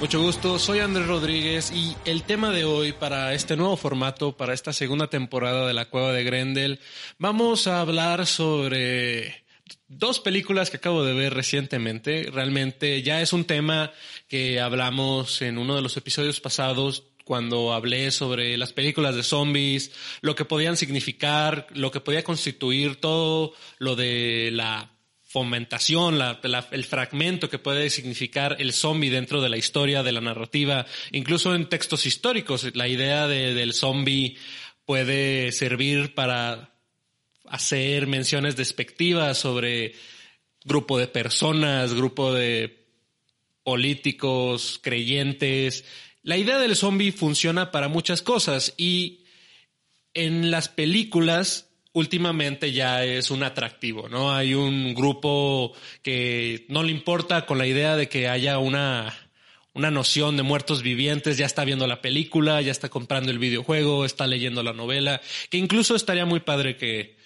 Mucho gusto, soy Andrés Rodríguez y el tema de hoy para este nuevo formato, para esta segunda temporada de La Cueva de Grendel, vamos a hablar sobre dos películas que acabo de ver recientemente. Realmente ya es un tema que hablamos en uno de los episodios pasados cuando hablé sobre las películas de zombies, lo que podían significar, lo que podía constituir todo lo de la fomentación, la, el fragmento que puede significar el zombie dentro de la historia, de la narrativa, incluso en textos históricos. La idea de, del zombie puede servir para hacer menciones despectivas sobre grupo de personas, grupo de políticos, creyentes. La idea del zombie funciona para muchas cosas y en las películas últimamente ya es un atractivo, ¿no? Hay un grupo que no le importa con la idea de que haya una, una noción de muertos vivientes, ya está viendo la película, ya está comprando el videojuego, está leyendo la novela, que incluso estaría muy padre que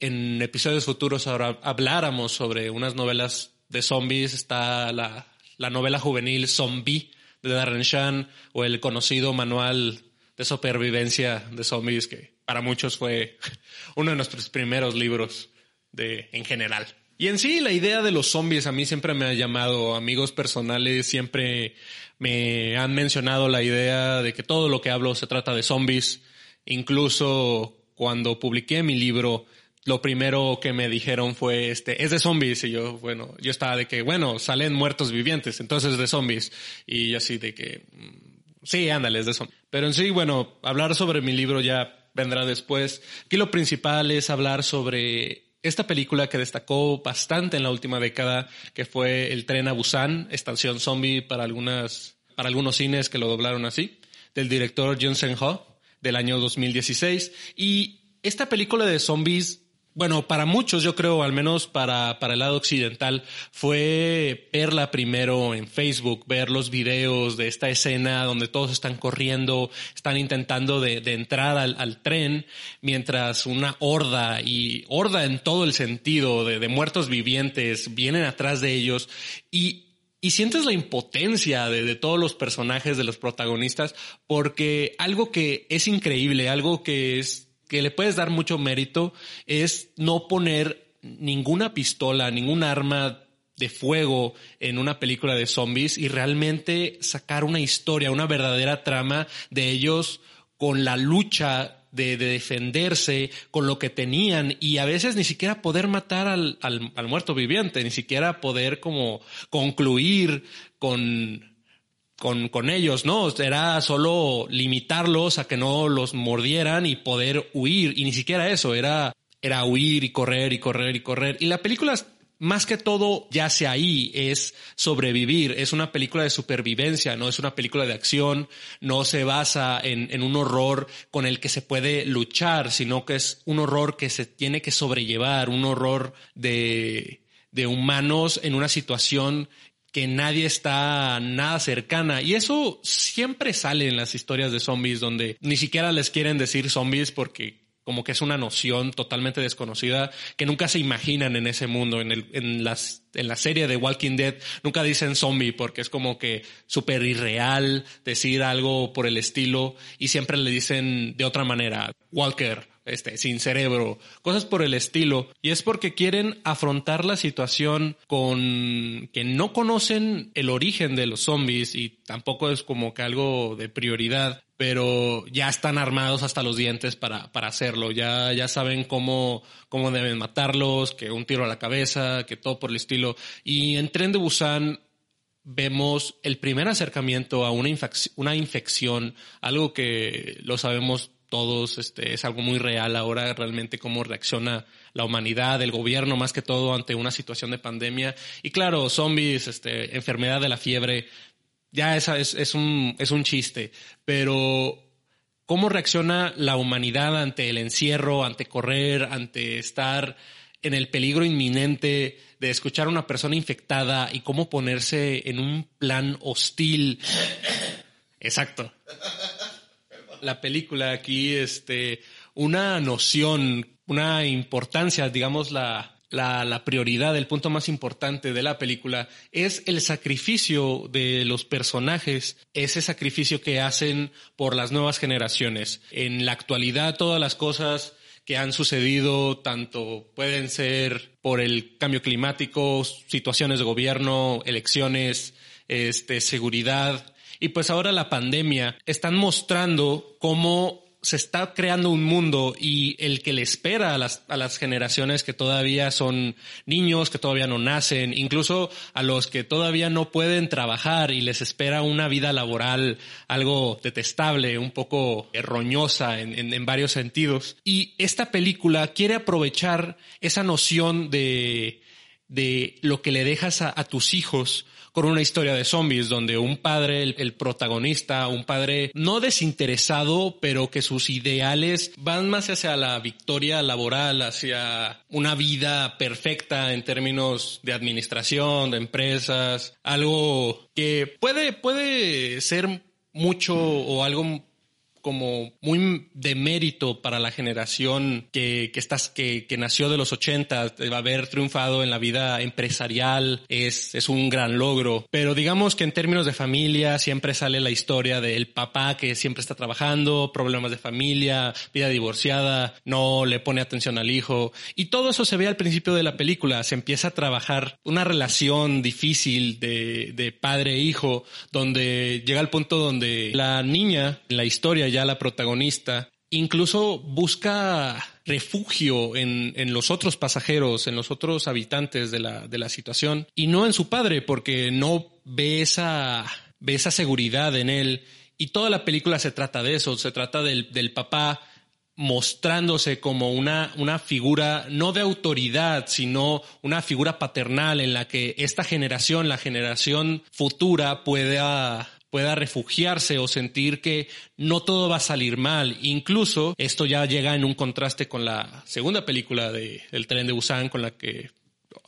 en episodios futuros ahora habláramos sobre unas novelas de zombies, está la, la novela juvenil Zombie de Darren Shan o el conocido manual de supervivencia de zombies que para muchos fue uno de nuestros primeros libros de, en general. Y en sí, la idea de los zombies a mí siempre me ha llamado, amigos personales siempre me han mencionado la idea de que todo lo que hablo se trata de zombies. Incluso cuando publiqué mi libro, lo primero que me dijeron fue, este, es de zombies. Y yo, bueno, yo estaba de que, bueno, salen muertos vivientes, entonces de zombies. Y así de que, mm, sí, ándale, es de zombies. Pero en sí, bueno, hablar sobre mi libro ya vendrá después. Aquí lo principal es hablar sobre esta película que destacó bastante en la última década, que fue El tren a Busan, estación zombie para algunas, para algunos cines que lo doblaron así, del director Jun Sen-ho, del año 2016. Y esta película de zombies bueno, para muchos, yo creo, al menos para, para el lado occidental, fue verla primero en Facebook, ver los videos de esta escena donde todos están corriendo, están intentando de, de entrar al, al, tren, mientras una horda, y horda en todo el sentido, de, de muertos vivientes, vienen atrás de ellos y, y sientes la impotencia de, de, todos los personajes, de los protagonistas, porque algo que es increíble, algo que es que le puedes dar mucho mérito es no poner ninguna pistola, ningún arma de fuego en una película de zombies y realmente sacar una historia, una verdadera trama de ellos con la lucha de, de, defenderse con lo que tenían y a veces ni siquiera poder matar al, al, al muerto viviente, ni siquiera poder como concluir con con, con ellos, ¿no? Era solo limitarlos a que no los mordieran y poder huir. Y ni siquiera eso, era, era huir y correr y correr y correr. Y la película más que todo yace ahí, es sobrevivir, es una película de supervivencia, no es una película de acción, no se basa en, en, un horror con el que se puede luchar, sino que es un horror que se tiene que sobrellevar, un horror de, de humanos en una situación que nadie está nada cercana. Y eso siempre sale en las historias de zombies donde ni siquiera les quieren decir zombies porque como que es una noción totalmente desconocida que nunca se imaginan en ese mundo. En, el, en, las, en la serie de Walking Dead nunca dicen zombie porque es como que súper irreal decir algo por el estilo y siempre le dicen de otra manera, Walker este, sin cerebro, cosas por el estilo. Y es porque quieren afrontar la situación con que no conocen el origen de los zombies y tampoco es como que algo de prioridad, pero ya están armados hasta los dientes para, para hacerlo. Ya, ya saben cómo, cómo deben matarlos, que un tiro a la cabeza, que todo por el estilo. Y en Tren de Busan vemos el primer acercamiento a una, una infección, algo que lo sabemos todos, este, es algo muy real ahora realmente cómo reacciona la humanidad, el gobierno más que todo ante una situación de pandemia. Y claro, zombies, este, enfermedad de la fiebre, ya esa es, es, un, es un chiste, pero ¿cómo reacciona la humanidad ante el encierro, ante correr, ante estar en el peligro inminente de escuchar a una persona infectada y cómo ponerse en un plan hostil? Exacto. La película aquí, este, una noción, una importancia, digamos, la, la, prioridad, el punto más importante de la película es el sacrificio de los personajes, ese sacrificio que hacen por las nuevas generaciones. En la actualidad todas las cosas que han sucedido, tanto pueden ser por el cambio climático, situaciones de gobierno, elecciones, este, seguridad, y pues ahora la pandemia, están mostrando cómo se está creando un mundo y el que le espera a las, a las generaciones que todavía son niños, que todavía no nacen, incluso a los que todavía no pueden trabajar y les espera una vida laboral algo detestable, un poco erroñosa en, en, varios sentidos. Y esta película quiere aprovechar esa noción de, de lo que le dejas a tus hijos con una historia de zombies donde un padre, el, protagonista, un padre no desinteresado, pero que sus ideales van más hacia la victoria laboral, hacia una vida perfecta en términos de administración, de empresas, algo que puede, puede ser mucho o algo como muy de mérito para la generación que, que, estás, que, que nació de los 80, va a haber triunfado en la vida empresarial, es, es un gran logro. Pero digamos que en términos de familia siempre sale la historia del papá que siempre está trabajando, problemas de familia, vida divorciada, no le pone atención al hijo. Y todo eso se ve al principio de la película. Se empieza a trabajar una relación difícil de, de padre e hijo, donde llega al punto donde la niña, en la historia, ya la protagonista, incluso busca refugio en, en, los otros pasajeros, en los otros habitantes de la, de la situación, y no en su padre, porque no ve esa, ve esa seguridad en él. Y toda la película se trata de eso, se trata del, del papá mostrándose como una, una figura no de autoridad, sino una figura paternal en la que esta generación, la generación futura, pueda pueda refugiarse o sentir que no todo va a salir mal. Incluso esto ya llega en un contraste con la segunda película de El tren de Busan con la que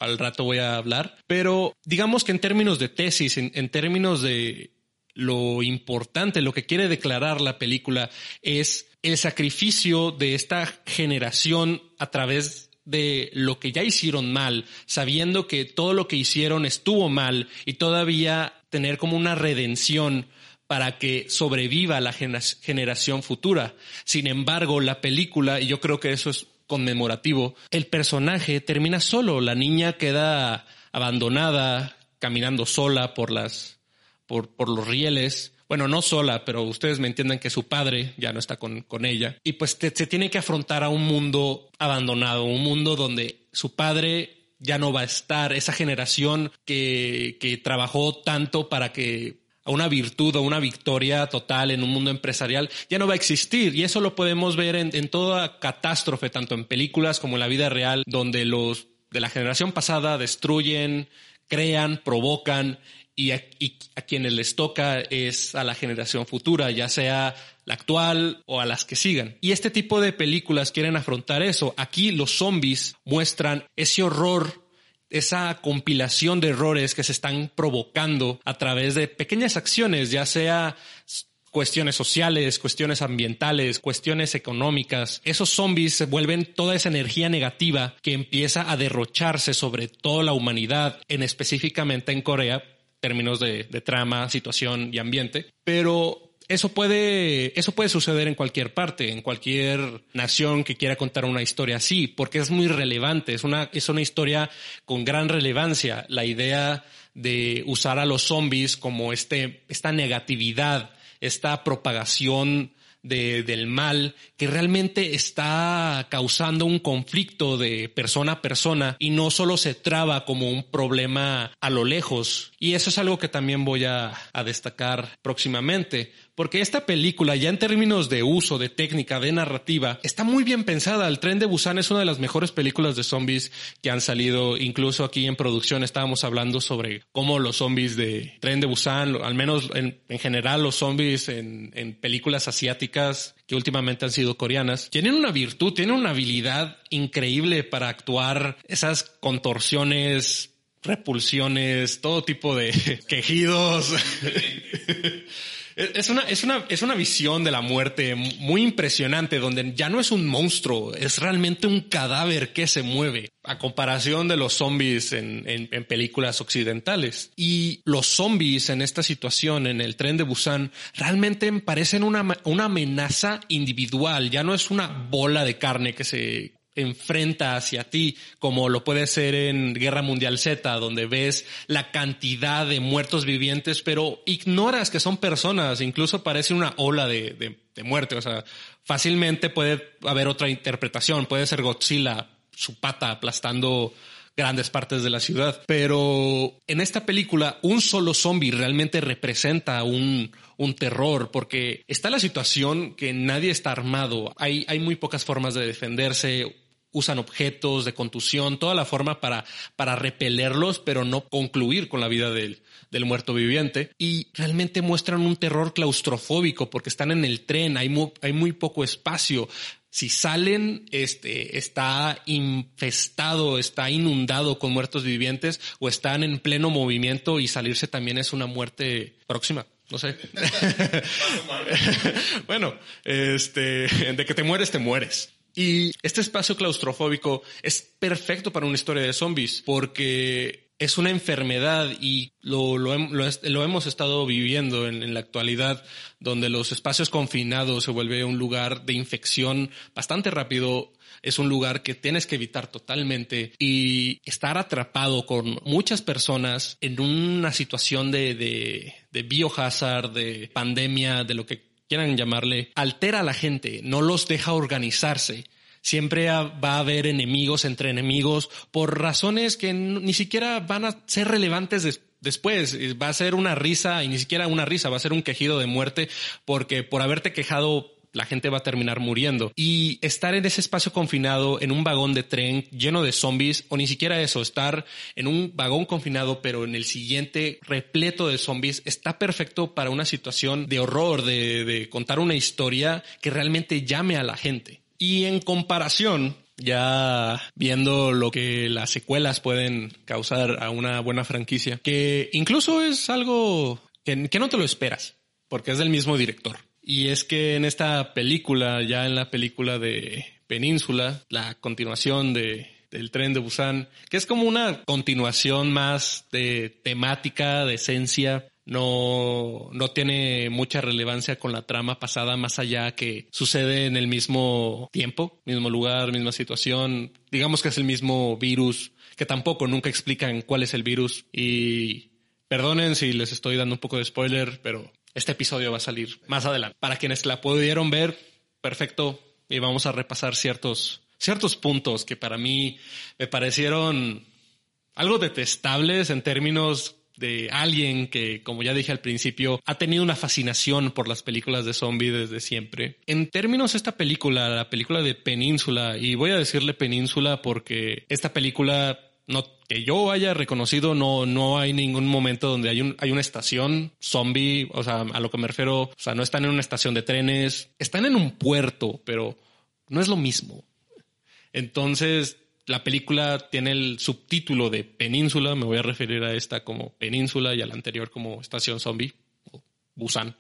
al rato voy a hablar. Pero digamos que en términos de tesis, en, en términos de lo importante, lo que quiere declarar la película es el sacrificio de esta generación a través de lo que ya hicieron mal, sabiendo que todo lo que hicieron estuvo mal y todavía tener como una redención para que sobreviva la generación futura. Sin embargo, la película, y yo creo que eso es conmemorativo, el personaje termina solo, la niña queda abandonada, caminando sola por las, por, por los rieles, bueno, no sola, pero ustedes me entienden que su padre ya no está con, con ella. Y pues se tiene que afrontar a un mundo abandonado, un mundo donde su padre ya no va a estar, esa generación que, que trabajó tanto para que a una virtud o una victoria total en un mundo empresarial ya no va a existir. Y eso lo podemos ver en, en, toda catástrofe, tanto en películas como en la vida real, donde los de la generación pasada destruyen, crean, provocan y a, y a quienes les toca es a la generación futura, ya sea la actual o a las que sigan. Y este tipo de películas quieren afrontar eso. Aquí los zombies muestran ese horror esa compilación de errores que se están provocando a través de pequeñas acciones, ya sea cuestiones sociales, cuestiones ambientales, cuestiones económicas. Esos zombies se vuelven toda esa energía negativa que empieza a derrocharse sobre toda la humanidad, en específicamente en Corea, términos de, de trama, situación y ambiente. Pero eso puede, eso puede suceder en cualquier parte, en cualquier nación que quiera contar una historia así, porque es muy relevante, es una, es una historia con gran relevancia. La idea de usar a los zombies como este, esta negatividad, esta propagación de, del mal que realmente está causando un conflicto de persona a persona y no solo se traba como un problema a lo lejos. Y eso es algo que también voy a, a destacar próximamente porque esta película, ya en términos de uso, de técnica, de narrativa, está muy bien pensada. El tren de Busan es una de las mejores películas de zombies que han salido. Incluso aquí en producción estábamos hablando sobre cómo los zombies de tren de Busan, al menos en, general los zombies en, en películas asiáticas que últimamente han sido coreanas, tienen una virtud, tienen una habilidad increíble para actuar esas contorsiones repulsiones, todo tipo de quejidos. Es una, es una, es una visión de la muerte muy impresionante, donde ya no es un monstruo, es realmente un cadáver que se mueve, a comparación de los zombies en, en, películas occidentales. Y los zombies en esta situación, en el tren de Busan, realmente parecen una, una amenaza individual, ya no es una bola de carne que se, enfrenta hacia ti, como lo puede ser en Guerra Mundial Z, donde ves la cantidad de muertos vivientes, pero ignoras que son personas, incluso parece una ola de, de, muerte, o sea, fácilmente puede haber otra interpretación, puede ser Godzilla, su pata aplastando grandes partes de la ciudad. Pero en esta película, un solo zombie realmente representa un, un terror, porque está la situación que nadie está armado. Hay, hay muy pocas formas de defenderse usan objetos de contusión, toda la forma para, para repelerlos, pero no concluir con la vida del, del muerto viviente. Y realmente muestran un terror claustrofóbico porque están en el tren, hay muy, hay muy poco espacio. Si salen, este, está infestado, está inundado con muertos vivientes o están en pleno movimiento y salirse también es una muerte próxima no sé. bueno, este, de que te mueres, te mueres. Y este espacio claustrofóbico es perfecto para una historia de zombies porque es una enfermedad y lo, lo, hemos estado viviendo en, en, la actualidad, donde los espacios confinados se vuelve un lugar de infección bastante rápido. Es un lugar que tienes que evitar totalmente y estar atrapado con muchas personas en una situación de, de, de biohazard, de pandemia, de lo que quieran llamarle, altera a la gente, no los deja organizarse. Siempre va a haber enemigos entre enemigos por razones que ni siquiera van a ser relevantes después. Va a ser una risa y ni siquiera una risa, va a ser un quejido de muerte porque por haberte quejado la gente va a terminar muriendo. Y estar en ese espacio confinado, en un vagón de tren lleno de zombies, o ni siquiera eso, estar en un vagón confinado, pero en el siguiente repleto de zombies, está perfecto para una situación de horror, de, de contar una historia que realmente llame a la gente. Y en comparación, ya viendo lo que las secuelas pueden causar a una buena franquicia, que incluso es algo que, que no te lo esperas, porque es del mismo director. Y es que en esta película, ya en la película de Península, la continuación de del tren de Busan, que es como una continuación más de temática, de esencia, no, no tiene mucha relevancia con la trama pasada más allá que sucede en el mismo tiempo, mismo lugar, misma situación. Digamos que es el mismo virus, que tampoco nunca explican cuál es el virus y perdonen si les estoy dando un poco de spoiler, pero este episodio va a salir más adelante. Para quienes la pudieron ver, perfecto. Y vamos a repasar ciertos, ciertos puntos que para mí me parecieron algo detestables en términos de alguien que, como ya dije al principio, ha tenido una fascinación por las películas de zombie desde siempre. En términos esta película, la película de Península, y voy a decirle Península porque esta película no que yo haya reconocido, no, no hay ningún momento donde hay, un, hay una estación zombie, o sea, a lo que me refiero, o sea, no están en una estación de trenes, están en un puerto, pero no es lo mismo. Entonces, la película tiene el subtítulo de Península, me voy a referir a esta como Península y a la anterior como Estación Zombie, o Busan.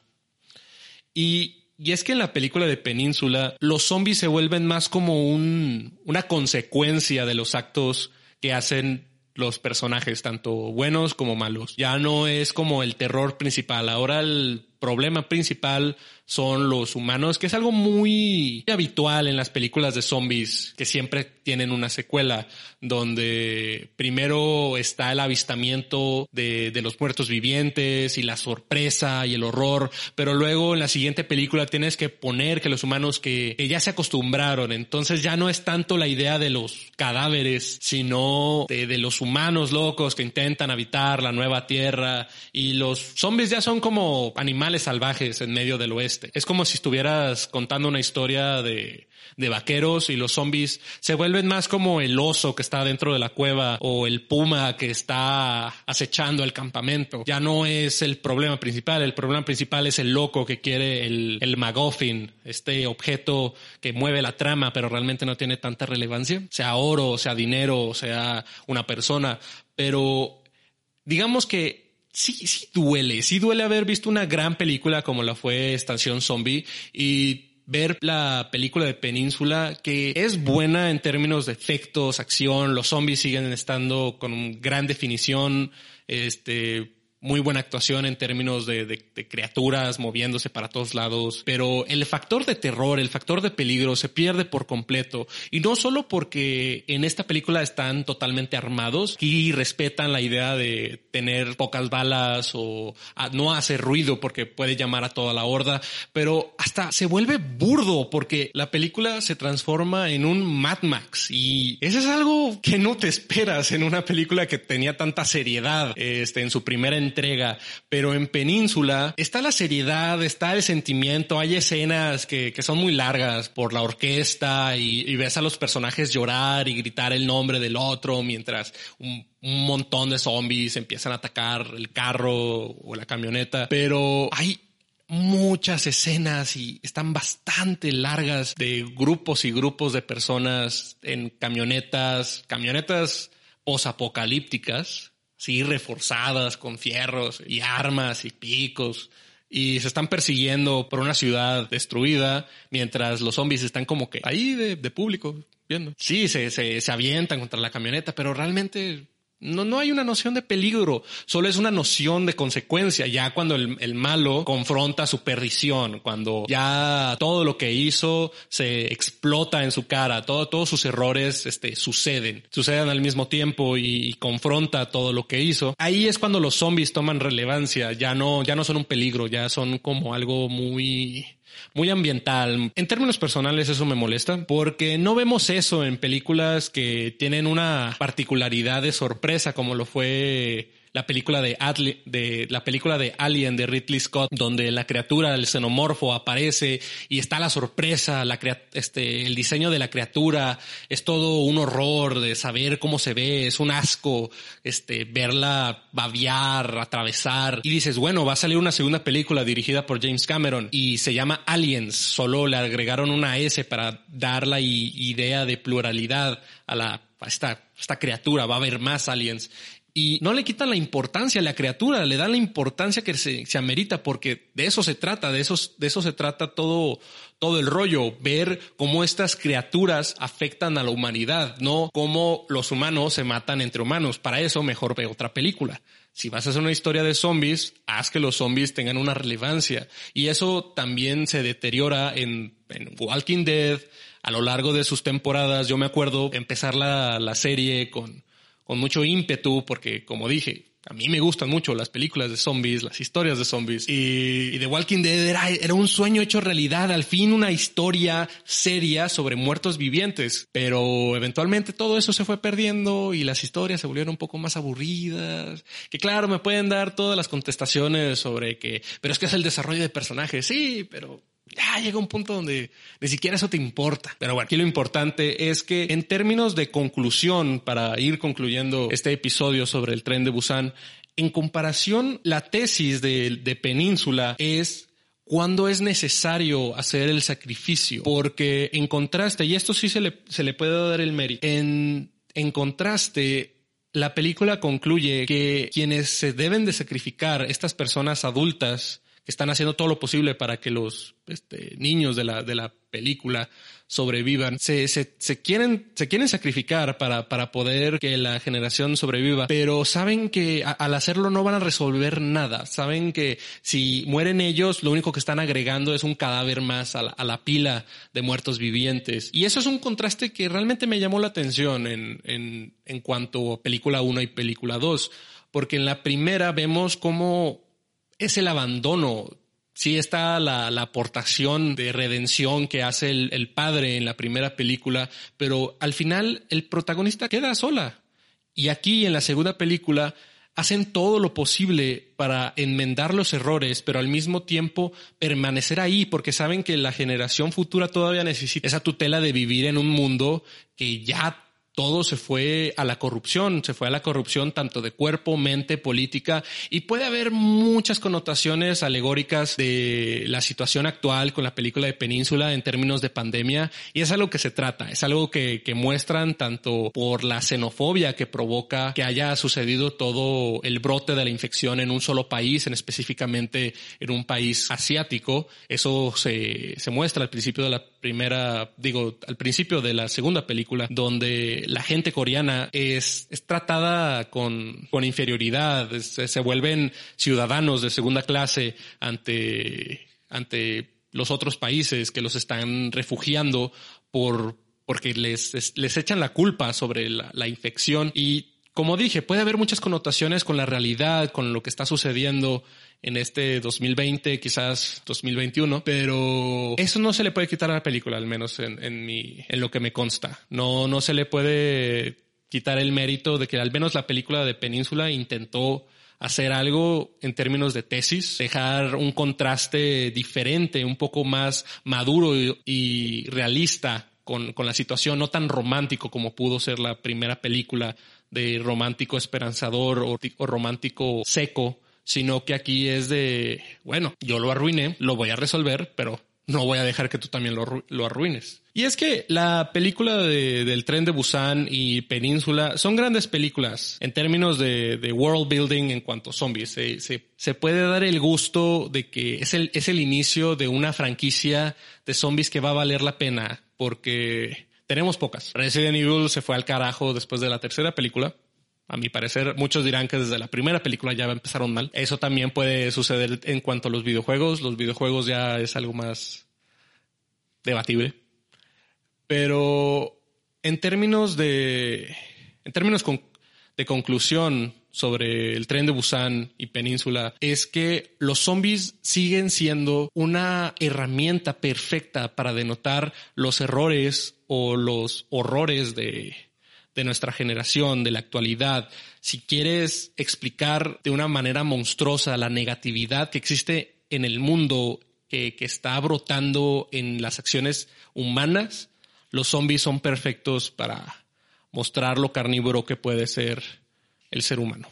Y y es que en la película de Península, los zombies se vuelven más como un, una consecuencia de los actos que hacen los personajes, tanto buenos como malos. Ya no es como el terror principal. Ahora el problema principal son los humanos, que es algo muy habitual en las películas de zombies, que siempre tienen una secuela, donde primero está el avistamiento de, de, los muertos vivientes y la sorpresa y el horror, pero luego en la siguiente película tienes que poner que los humanos que, que ya se acostumbraron, entonces ya no es tanto la idea de los cadáveres, sino de, de los humanos locos que intentan habitar la nueva tierra y los zombies ya son como animales salvajes en medio del oeste. Es como si estuvieras contando una historia de, de vaqueros y los zombies se vuelven más como el oso que está dentro de la cueva o el puma que está acechando el campamento. Ya no es el problema principal, el problema principal es el loco que quiere el, el MacGuffin, este objeto que mueve la trama pero realmente no tiene tanta relevancia, sea oro, sea dinero, sea una persona, pero digamos que sí, sí duele, sí duele haber visto una gran película como la fue Estación Zombie y ver la película de Península, que es buena en términos de efectos, acción, los zombies siguen estando con gran definición, este, muy buena actuación en términos de, de, criaturas moviéndose para todos lados, pero el factor de terror, el factor de peligro se pierde por completo. Y no solo porque en esta película están totalmente armados y respetan la idea de tener pocas balas o no hacer ruido porque puede llamar a toda la horda, pero hasta se vuelve burdo porque la película se transforma en un Mad Max y eso es algo que no te esperas en una película que tenía tanta seriedad este, en su primera entrega, pero en Península está la seriedad, está el sentimiento, hay escenas que, que son muy largas por la orquesta y, ves a los personajes llorar y gritar el nombre del otro mientras un, un montón de zombies empiezan a atacar el carro o la camioneta, pero hay muchas escenas y están bastante largas de grupos y grupos de personas en camionetas, camionetas posapocalípticas sí, reforzadas con fierros y armas y picos. Y se están persiguiendo por una ciudad destruida mientras los zombies están como que ahí de, de público viendo. Sí, se, se, se avientan contra la camioneta, pero realmente no, no hay una noción de peligro, solo es una noción de consecuencia, ya cuando el, el, malo confronta su perdición, cuando ya todo lo que hizo se explota en su cara, todo, todos sus errores este, suceden, suceden al mismo tiempo y, y, confronta todo lo que hizo. Ahí es cuando los zombies toman relevancia, ya no, ya no son un peligro, ya son como algo muy muy ambiental. En términos personales eso me molesta porque no vemos eso en películas que tienen una particularidad de sorpresa como lo fue la película de, de la película de Alien de Ridley Scott, donde la criatura, el xenomorfo aparece y está la sorpresa, la este, el diseño de la criatura. Es todo un horror de saber cómo se ve, es un asco, este, verla babear, atravesar. Y dices, bueno, va a salir una segunda película dirigida por James Cameron y se llama Aliens, solo le agregaron una S para dar la idea de pluralidad a la a esta, esta criatura, va a haber más aliens y no le quitan la importancia a la criatura, le dan la importancia que se, se, amerita, porque de eso se trata, de eso, de eso se trata todo, todo el rollo, ver cómo estas criaturas afectan a la humanidad, no cómo los humanos se matan entre humanos. Para eso mejor ve otra película. Si vas a hacer una historia de zombies, haz que los zombies tengan una relevancia. Y eso también se deteriora en, en Walking Dead a lo largo de sus temporadas. Yo me acuerdo empezar la, la serie con con mucho ímpetu, porque como dije, a mí me gustan mucho las películas de zombies, las historias de zombies. Y, y The Walking Dead era, era, un sueño hecho realidad, al fin una historia seria sobre muertos vivientes. Pero eventualmente todo eso se fue perdiendo y las historias se volvieron un poco más aburridas. Que claro, me pueden dar todas las contestaciones sobre que, pero es que es el desarrollo de personajes. Sí, pero ya llega un punto donde ni siquiera eso te importa. Pero bueno, aquí lo importante es que en términos de conclusión, para ir concluyendo este episodio sobre el tren de Busan, en comparación, la tesis de, Península es cuando es necesario hacer el sacrificio, porque en contraste, y esto sí se le, se le puede dar el mérito, en, en contraste, la película concluye que quienes se deben de sacrificar, estas personas adultas, están haciendo todo lo posible para que los este, niños de la, de la película sobrevivan. Se, se, se, quieren, se quieren sacrificar para, para poder que la generación sobreviva, pero saben que al hacerlo no van a resolver nada. Saben que si mueren ellos, lo único que están agregando es un cadáver más a la, a la pila de muertos vivientes. Y eso es un contraste que realmente me llamó la atención en, en, en cuanto a película 1 y película 2 porque en la primera vemos cómo es el abandono. Sí está la, la aportación de redención que hace el, el, padre en la primera película, pero al final el protagonista queda sola. Y aquí en la segunda película hacen todo lo posible para enmendar los errores, pero al mismo tiempo permanecer ahí porque saben que la generación futura todavía necesita esa tutela de vivir en un mundo que ya todo se fue a la corrupción, se fue a la corrupción tanto de cuerpo, mente, política, y puede haber muchas connotaciones alegóricas de la situación actual con la película de Península en términos de pandemia, y es algo que se trata, es algo que, que muestran tanto por la xenofobia que provoca que haya sucedido todo el brote de la infección en un solo país, en específicamente en un país asiático, eso se, se muestra al principio de la primera, digo, al principio de la segunda película, donde la gente coreana es, es tratada con, con inferioridad, se vuelven ciudadanos de segunda clase ante, ante los otros países que los están refugiando por, porque les, les echan la culpa sobre la, la infección. Y como dije, puede haber muchas connotaciones con la realidad, con lo que está sucediendo en este 2020, quizás 2021, pero eso no se le puede quitar a la película, al menos en, en, mi, en lo que me consta. No, no se le puede quitar el mérito de que al menos la película de Península intentó hacer algo en términos de tesis, dejar un contraste diferente, un poco más maduro y, realista con, con, la situación, no tan romántico como pudo ser la primera película de romántico esperanzador o romántico seco sino que aquí es de, bueno, yo lo arruiné, lo voy a resolver, pero no voy a dejar que tú también lo, lo arruines. Y es que la película de, del tren de Busan y Península son grandes películas en términos de, de world building en cuanto a zombies. Se, se, se, puede dar el gusto de que es el, es el inicio de una franquicia de zombies que va a valer la pena porque tenemos pocas. Resident Evil se fue al carajo después de la tercera película. A mi parecer, muchos dirán que desde la primera película ya empezaron mal. Eso también puede suceder en cuanto a los videojuegos. Los videojuegos ya es algo más debatible. Pero en términos de, en términos de conclusión sobre el tren de Busan y Península es que los zombies siguen siendo una herramienta perfecta para denotar los errores o los horrores de, de nuestra generación, de la actualidad, si quieres explicar de una manera monstruosa la negatividad que existe en el mundo, que, está brotando en las acciones humanas, los zombies son perfectos para mostrar lo carnívoro que puede ser el ser humano.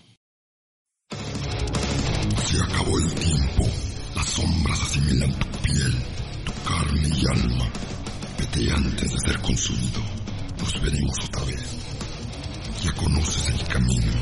Se acabó el tiempo. Las sombras asimilan tu piel, tu carne y alma. Vete antes de ser consumido. Nos veremos otra vez. Ya conoces el camino.